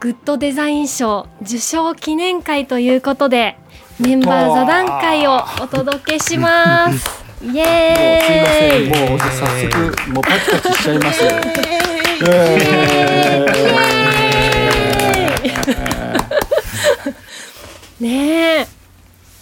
グッドデザイン賞受賞記念会ということでメンバー座談会をお届けします。イエーイもうすいません。もう早速もうパチパチしちゃいますよ。ねえ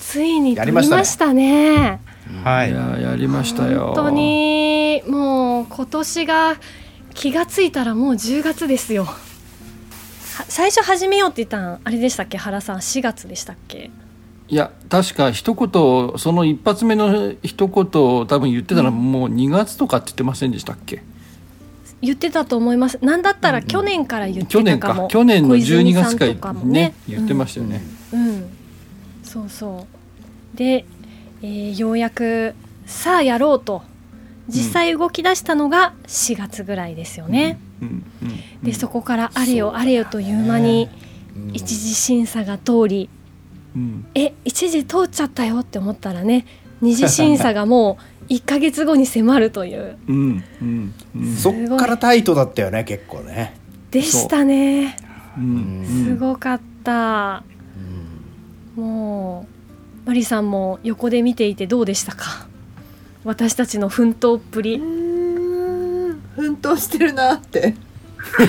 ついに撮りやりましたね。ましたね。はいい。ややりましたよ。本当にもう今年が気がついたらもう10月ですよ。は最初始めようって言ったのあれでしたっけ？原さん。4月でしたっけ？いや確か一言その一発目の一言を多分言ってたらもう2月とかって言ってませんでしたっけ？言ってたと思います。なんだったら去年から言って去年たかも、か去年の12月か小泉さんとかもね言ってましたよね。うん、うんそうそう。で、えーようやくさあやろうと。実際動き出したのが4月ぐらいですよね、うんうんでそこからあれよあれよという間にうん。一次審査が通り、うん。え一次通っちゃったよって思ったらね二次審査がもう 1ヶ月後に迫るという。うんうんうん。そっからタイトだったよね、結構ね。でしたね。うんすごかった、もうマリさんも横で見ていてどうでしたか？私たちの奮闘っぷり。うーん奮闘してるなって。ちょ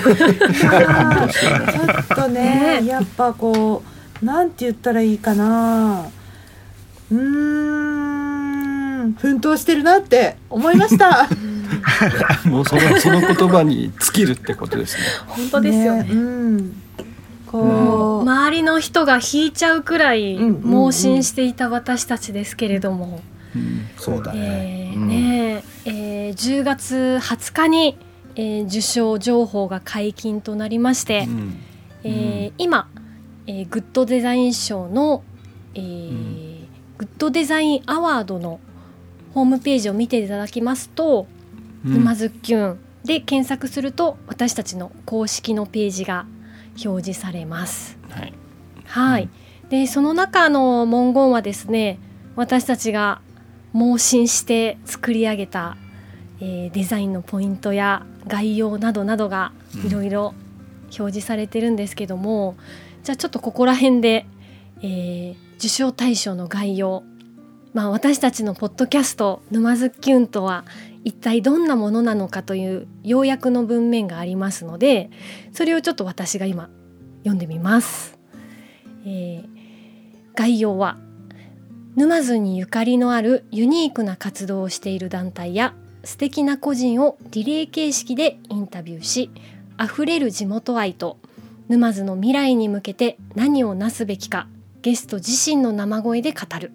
っとねねやっぱこうなんて言ったらいいかな。うーん奮闘してるなって思いました。もうそのその言葉に尽きるってことですね。本当ですよね。うん。もうこう周りの人が引いちゃうくらいうんうんうん。盲信していた私たちですけれども、うんそうだね。えーうん。ねええー10月20日に、えー受賞情報が解禁となりまして、うん。えー今、えーグッドデザイン賞の、えーん。グッドデザインアワードのホームページを見ていただきますと「うん。沼津きゅん」で検索すると私たちの公式のページが表示されます。はい。はい、でその中の文言はですね私たちが盲信して作り上げた、えーデザインのポイントや概要などなどがいろいろ表示されてるんですけども、じゃあちょっとここら辺で、えー受賞対象の概要まあ私たちのポッドキャスト「沼津キュン」とは一体どんなものなのかという要約の文面がありますのでそれをちょっと私が今読んでみます。えー概要は沼津にゆかりのあるユニークな活動をしている団体や素敵な個人をリレー形式でインタビューしあふれる地元愛と沼津の未来に向けて何をなすべきかゲスト自身の生声で語る。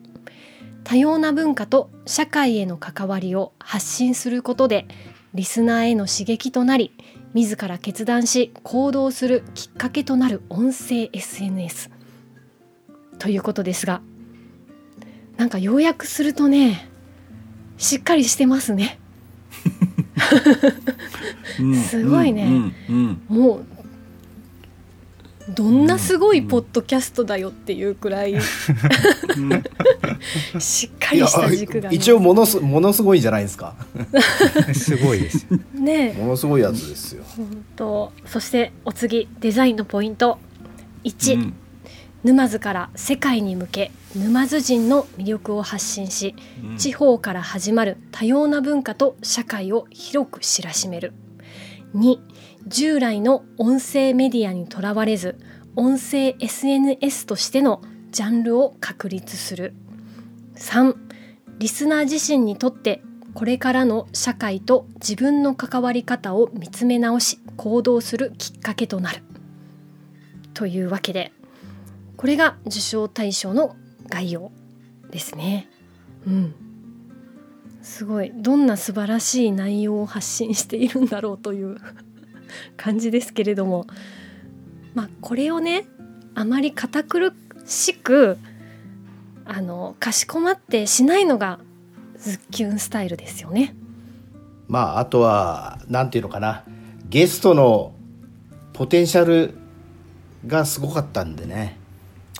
多様な文化と社会への関わりを発信することでリスナーへの刺激となり自ら決断し行動するきっかけとなる音声 SNS ということですがなんか要約するとねしっかりしてますね。すごいね。うんうんもうどんなすごいポッドキャストだよっていうくらい しっかりした軸が、ね、一応ものすものすごいじゃないですか？すごいです。ねものすごいやつですよ。本当そしてお次デザインのポイント。1、うん。沼津から世界に向け沼津人の魅力を発信しうん。地方から始まる多様な文化と社会を広く知らしめる。2従来の音声メディアにとらわれず音声 SNS としてのジャンルを確立する。3リスナー自身にとってこれからの社会と自分の関わり方を見つめ直し行動するきっかけとなる。というわけでこれが受賞対象の概要ですね。うん。すごいどんな素晴らしい内容を発信しているんだろうという 感じですけれどもまあこれをねあまり堅苦しくあのかしこまってしないのがズッキュンスタイルですよね。まああとはなんていうのかなゲストのポテンシャルがすごかったんでね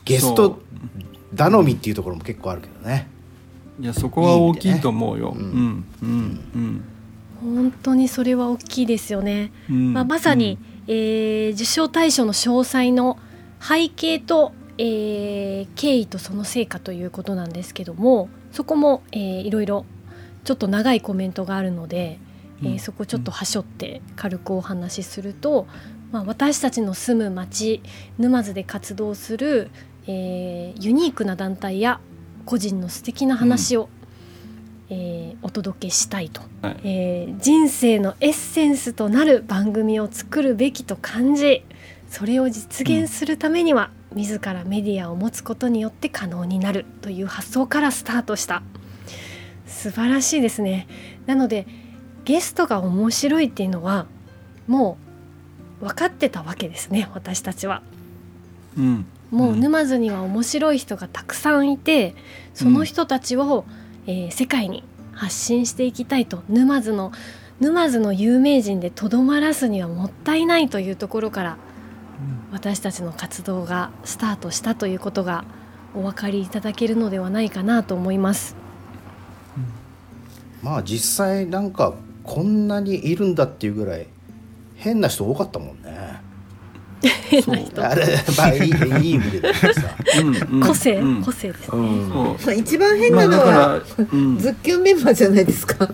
ゲスト頼みっていうところも結構あるけどねいやそこは大きいと思うよ。ううんんうん本当にそれは大きいですよね。うん。まあ、まさに、えー受賞対象の詳細の背景と、えー経緯とその成果ということなんですけどもそこも、えーいろいろちょっと長いコメントがあるので、えーうんそこちょっとはしょって軽くお話しすると、まあ、私たちの住む町沼津で活動する、えーユニークな団体や個人の素敵な話を、えーお届けしたいと。はい。えー人生のエッセンスとなる番組を作るべきと感じそれを実現するためには、自らメディアを持つことによって可能になるという発想からスタートした。素晴らしいですね。なのでゲストが面白いっていうのはもう分かってたわけですね私たちは。うんもう沼津には面白い人がたくさんいてその人たちを、えー世界に発信していきたいと。沼津の沼津の有名人でとどまらすにはもったいないというところから私たちの活動がスタートしたということがお分かりいただけるのではないかなと思います。まあ実際なんかこんなにいるんだっていうぐらい変な人多かったもんねあれまあいいいい意味でさ、うんうん。個性、うん。個性です。うん。そうまあ、一番変なのまあだは、うん、ズッキュンメンバーじゃないですか。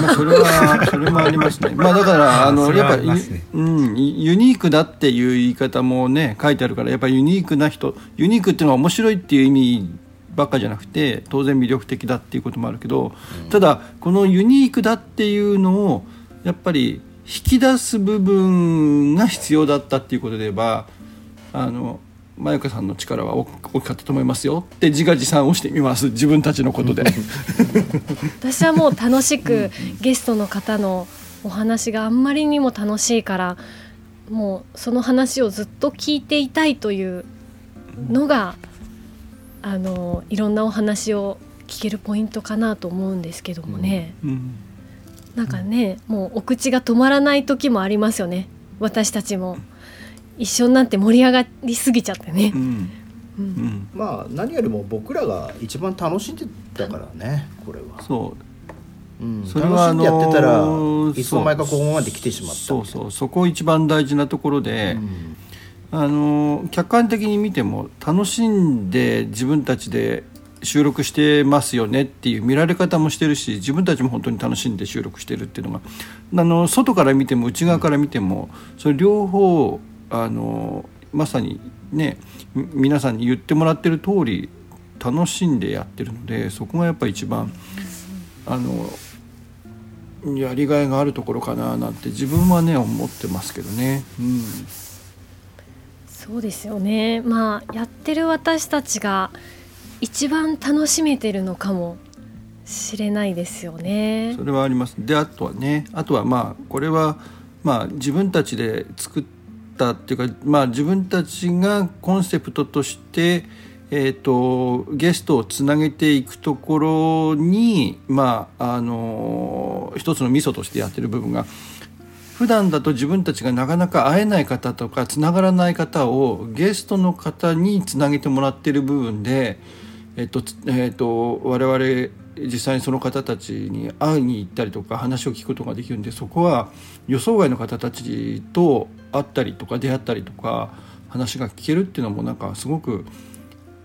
まあそれはそれもありますね。まあだからあのやっぱうんユニークだっていう言い方もね書いてあるからやっぱりユニークな人ユニークっていうのは面白いっていう意味ばっかじゃなくて当然魅力的だっていうこともあるけど、ただこのユニークだっていうのをやっぱり引き出す部分が必要だったっていうことで言えばあの。まゆかさんの力は大大きかったと思いますよって自画自賛をしてみます自分たちのことで。私はもう楽しくゲストの方のお話があんまりにも楽しいからもうその話をずっと聞いていたいというのがあのいろんなお話を聞けるポイントかなと思うんですけどもね、うんなんかねもうお口が止まらない時もありますよね。私たちも。一緒になって盛り上がりすぎちゃってね。う。ん。うん。うん。まあ何よりも僕らが一番楽しんでたからねこれは、そう。うん、それは楽しんでやってたら、あのーいつの間にかここまで来てしまったそうそう。そこ一番大事なところで、うん。あの客観的に見ても楽しんで自分たちで収録してますよねっていう見られ方もしてるし自分たちも本当に楽しんで収録してるっていうのが。あの外から見ても内側から見てもそれ両方あのまさにね皆さんに言ってもらってる通り楽しんでやってるのでそこがやっぱ一番あのやりがいがあるところかななんて自分はね思ってますけどね。うん。そうですよね。まあやってる私たちが一番楽しめてるのかもしれないですよねそ。れはありますであとはねあとはまあこれはまあ自分たちで作ったっていうかまあ自分たちがコンセプトとしてえー、とゲストをつなげていくところにまああの一つのミソとしてやってる部分が普段だと自分たちがなかなか会えない方とかつながらない方をゲストの方につなげてもらってる部分で、えっとつえっと、我々実際にその方たちに会いに行ったりとか話を聞くことができるんでそこは予想外の方たちと会ったりとか出会ったりとか話が聞けるっていうのもなんかすごく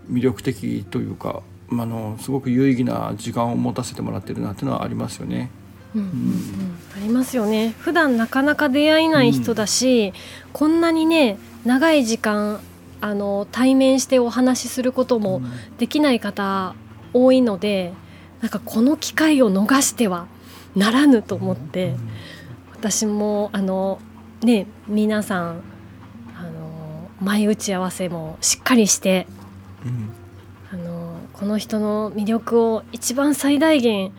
魅力的というか、まあ、あのすごく有意義な時間を持たせてもらってるなっていうのはありますよね。うんうんうん。ありますよね。普段なかなか出会えない人だし、こんなにね長い時間あの対面してお話しすることもできない方多いのでなんかこの機会を逃してはならぬと思って私もあのね皆さんあの前打ち合わせもしっかりしてうん。あのこの人の魅力を一番最大限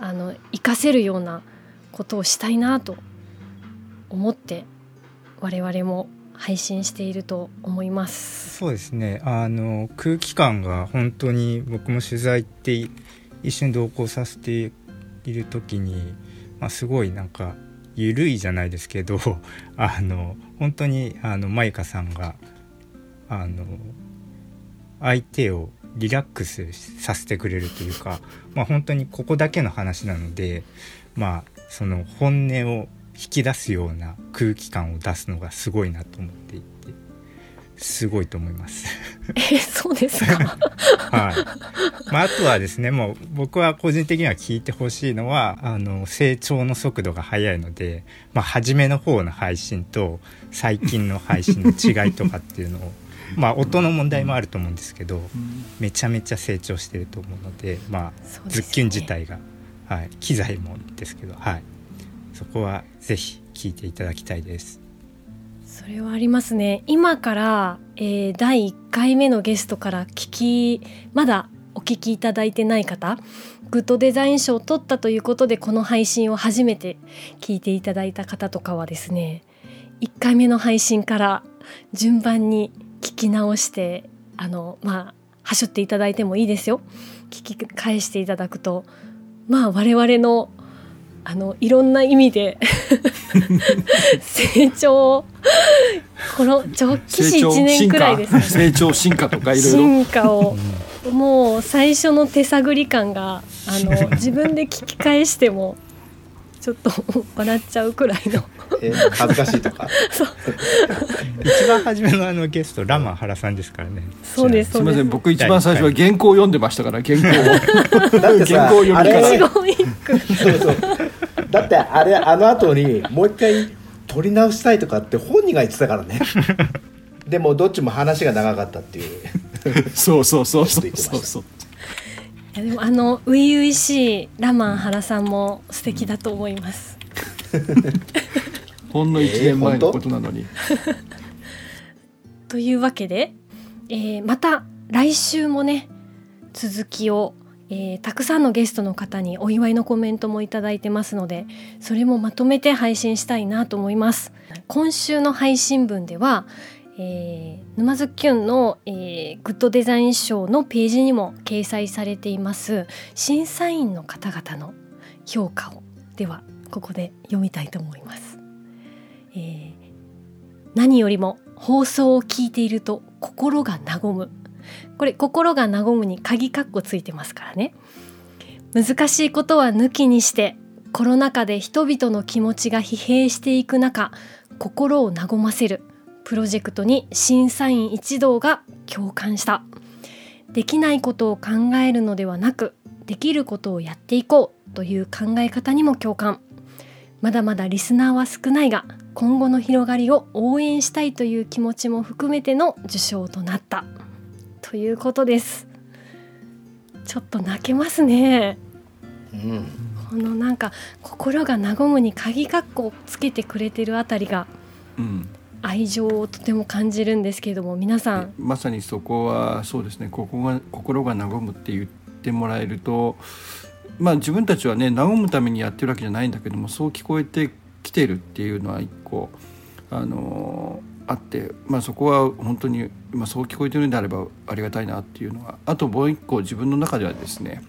あの活かせるようなことをしたいなと思って我々も配信していると思います。そうですね。あの空気感が本当に僕も取材って一瞬同行させている時に、まあ、すごいなんか緩いじゃないですけど あの本当にあのマイカさんがあの相手をリラックスさせてくれるというか、まあ、本当にここだけの話なので、まあ、その本音を引き出すような空気感を出すのがすごいなと思っていてすごいと思います。えそうですか？はい。まあ、あとはですねもう僕は個人的には聞いてほしいのはあの成長の速度が速いので、まあ、初めの方の配信と最近の配信の違いとかっていうのを まあ音の問題もあると思うんですけどめちゃめちゃ成長してると思うのでまあズッキュン自体が、はい、機材もですけど、はい、そこはぜひ聞いていただきたいです。それはありますね今から、えー第1回目のゲストから聞きまだお聞きいただいてない方グッドデザイン賞を取ったということでこの配信を初めて聞いていただいた方とかはですね1回目の配信から順番に聞き直してあのまあはしょっていただいてもいいですよ聞き返していただくとまあ我々のあのいろんな意味で 成長この直近成長1年くらいですかね。成長進化とかいろいろ。進化をもう最初の手探り感があの自分で聞き返してもちょっと笑っちゃうくらいの。え恥ずかしいとか。一番初めのあのゲストラマン原さんですからね。そうですす。みません僕一番最初は原稿を読んでましたから原稿を。だってさ原稿を読みあれから一言一句。そうそうだってあれあの後にもう一回撮り直したいとかって本人が言ってたからね。でもどっちも話が長かったっていう。そうそうそうそうそうそう。いやでもあの初々しいラマン原さんも素敵だと思います。ほんの1年前のことなのに、というわけで、えーまた来週もね続きを、えーたくさんのゲストの方にお祝いのコメントもいただいてますのでそれもまとめて配信したいなと思います。今週の配信分では、えー沼津きゅんの、えーグッドデザイン賞のページにも掲載されています審査員の方々の評価を。ではここで読みたいと思います、えー何よりも放送を聞いていると心が和む。これ心が和むに鍵括弧ついてますからね。難しいことは抜きにしてコロナ禍で人々の気持ちが疲弊していく中心を和ませるプロジェクトに審査員一同が共感した。できないことを考えるのではなくできることをやっていこうという考え方にも共感。まだまだリスナーは少ないが今後の広がりを応援したいという気持ちも含めての受賞となった。ということです。ちょっと泣けますね。うんこのなんか心が和むに鍵括弧をつけてくれてるあたりがうん、愛情をとても感じるんですけれども皆さん。まさにそこはそうですね。ここが心が和むって言ってもらえるとまあ自分たちはね和むためにやってるわけじゃないんだけどもそう聞こえてきてるっていうのは一個あのあって、まあ、そこは本当に、まあ、そう聞こえてるんであればありがたいなっていうのは。あともう一個自分の中ではですね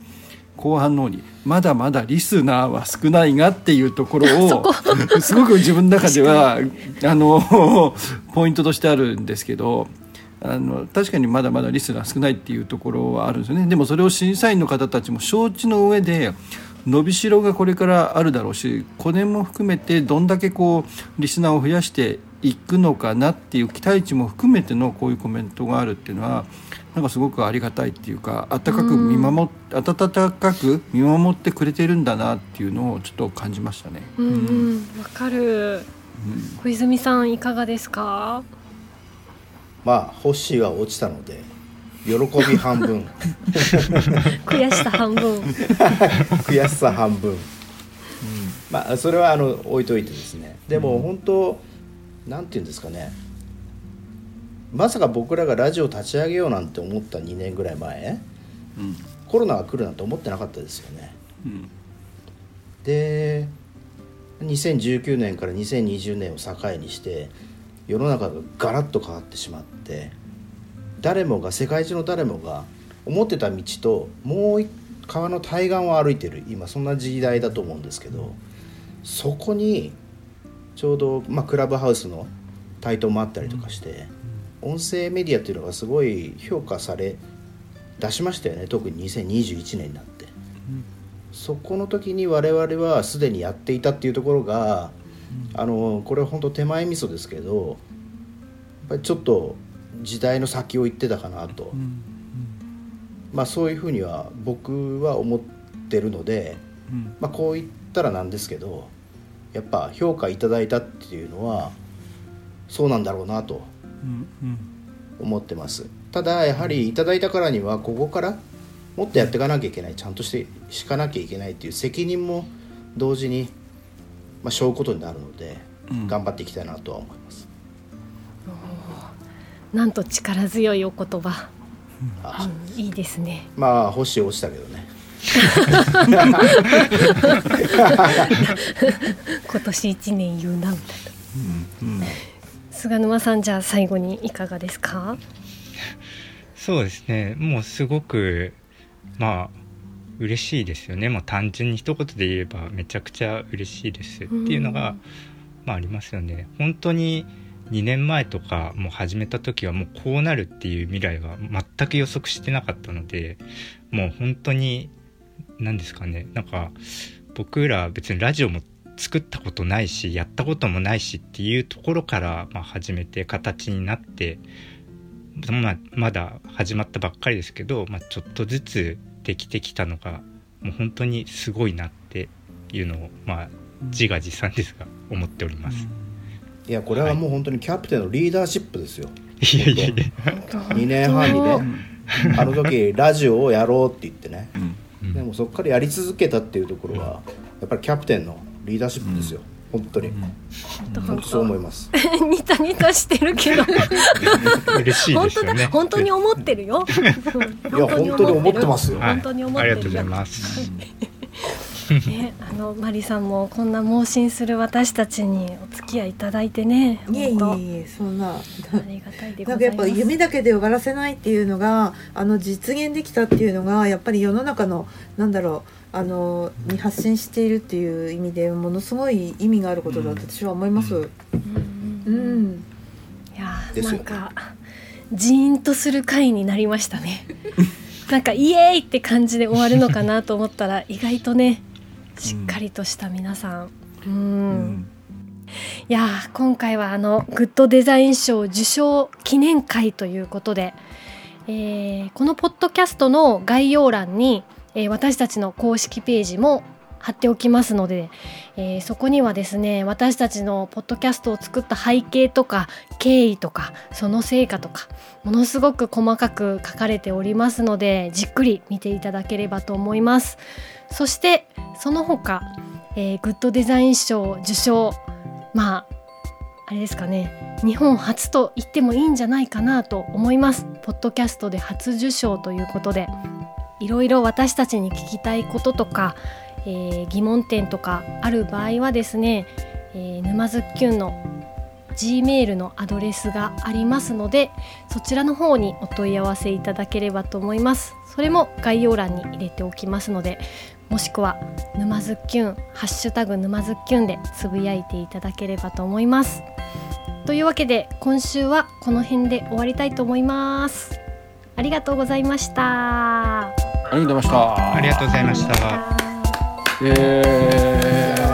後半の方にまだまだリスナーは少ないがっていうところを すごく自分の中ではあの ポイントとしてあるんですけどあの確かにまだまだリスナー少ないっていうところはあるんですよね。でもそれを審査員の方たちも承知の上で伸びしろがこれからあるだろうしこれも含めてどんだけこうリスナーを増やしていくのかなっていう期待値も含めてのこういうコメントがあるっていうのはなんかすごくありがたいっていうか温かく見守っ温かく見守ってくれてるんだなっていうのをちょっと感じましたね。うんうん。わかる。小泉さんいかがですか？まあホッシーは落ちたので喜び半分。悔しさ半分。悔しさ半分、まあそれはあの置いといてですね。でも本当、なんていうんですかね。まさか僕らがラジオ立ち上げようなんて思った2年ぐらい前。うん。コロナが来るなんて思ってなかったですよね。うん。で2019年から2020年を境にして世の中がガラッと変わってしまって誰もが世界中の誰もが思ってた道ともう一川の対岸を歩いてる今そんな時代だと思うんですけどそこにちょうど、まあ、クラブハウスの台頭もあったりとかして、音声メディアっていうのがすごい評価され出しましたよね。特に2021年になって、そこの時に我々はすでにやっていたっていうところが、あのこれは本当手前味噌ですけどやっぱりちょっと時代の先を行ってたかなと、まあそういうふうには僕は思ってるので、まあ、こう言ったらなんですけどやっぱ評価いただいたっていうのはそうなんだろうなと思ってます。ただやはりいただいたからにはここからもっとやっていかなきゃいけないちゃんとしてしかなきゃいけないっていう責任も同時に、まあ、背負うことになるので、頑張っていきたいなとは思います。なんと力強いお言葉、あうんいいですね。まあ星落ちたけどね 今年一年言うなみたいな、菅沼さんじゃあ最後にいかがですか？そうですね。もうすごくまあ嬉しいですよね。もう単純に一言で言えばめちゃくちゃ嬉しいですっていうのが、まあ、ありますよね。本当に2年前とかもう始めた時はもうこうなるっていう未来は全く予測してなかったのでもう本当に何ですかね。なんか僕ら別にラジオも作ったことないしやったこともないしっていうところから、まあ、始めて形になってまあ、まだ始まったばっかりですけど、まあ、ちょっとずつできてきたのがもう本当にすごいなっていうのを、まあ、自画自賛ですが思っております。いやこれはもう本当にキャプテンのリーダーシップですよ。いやいやいや。2年半にねあの時ラジオをやろうって言ってね、うんでもそこからやり続けたっていうところはやっぱりキャプテンのリーダーシップですよ、本当に、本当。そう思います。ニタニタしてるけど。嬉しい本当ですよね。だ。本当に思ってるよ。いや本当に思ってますよ。はい。本当に思ってるありがとうございます。ね、あのマリさんもこんな盲信する私たちにお付き合いいただいてねいえい本えいえそんな。当ありがたいでごなんかやっぱ夢だけで終わらせないっていうのがあの実現できたっていうのがやっぱり世の中のなんだろうあのに発信しているっていう意味でものすごい意味があることだと私は思います。うん。うん、いやなんかジーンとする回になりましたね。なんかイエーイって感じで終わるのかなと思ったら意外とねしっかりとした皆さん。うん。いやー今回はあのグッドデザイン賞受賞記念会ということで、えーこのポッドキャストの概要欄に、えー私たちの公式ページも貼っておきますので、えーそこにはですね私たちのポッドキャストを作った背景とか経緯とかその成果とかものすごく細かく書かれておりますのでじっくり見ていただければと思いますそしてその他、えーグッドデザイン賞受賞まああれですかね日本初と言ってもいいんじゃないかなと思います。ポッドキャストで初受賞ということでいろいろ私たちに聞きたいこととか、えー疑問点とかある場合はですね、えー沼津きゅんの G メールのアドレスがありますのでそちらの方にお問い合わせいただければと思います。それも概要欄に入れておきますのでもしくは沼津きゅんハッシュタグ沼津きゅんでつぶやいていただければと思います。というわけで今週はこの辺で終わりたいと思います。ありがとうございました。ありがとうございました。ありがとうございました。えー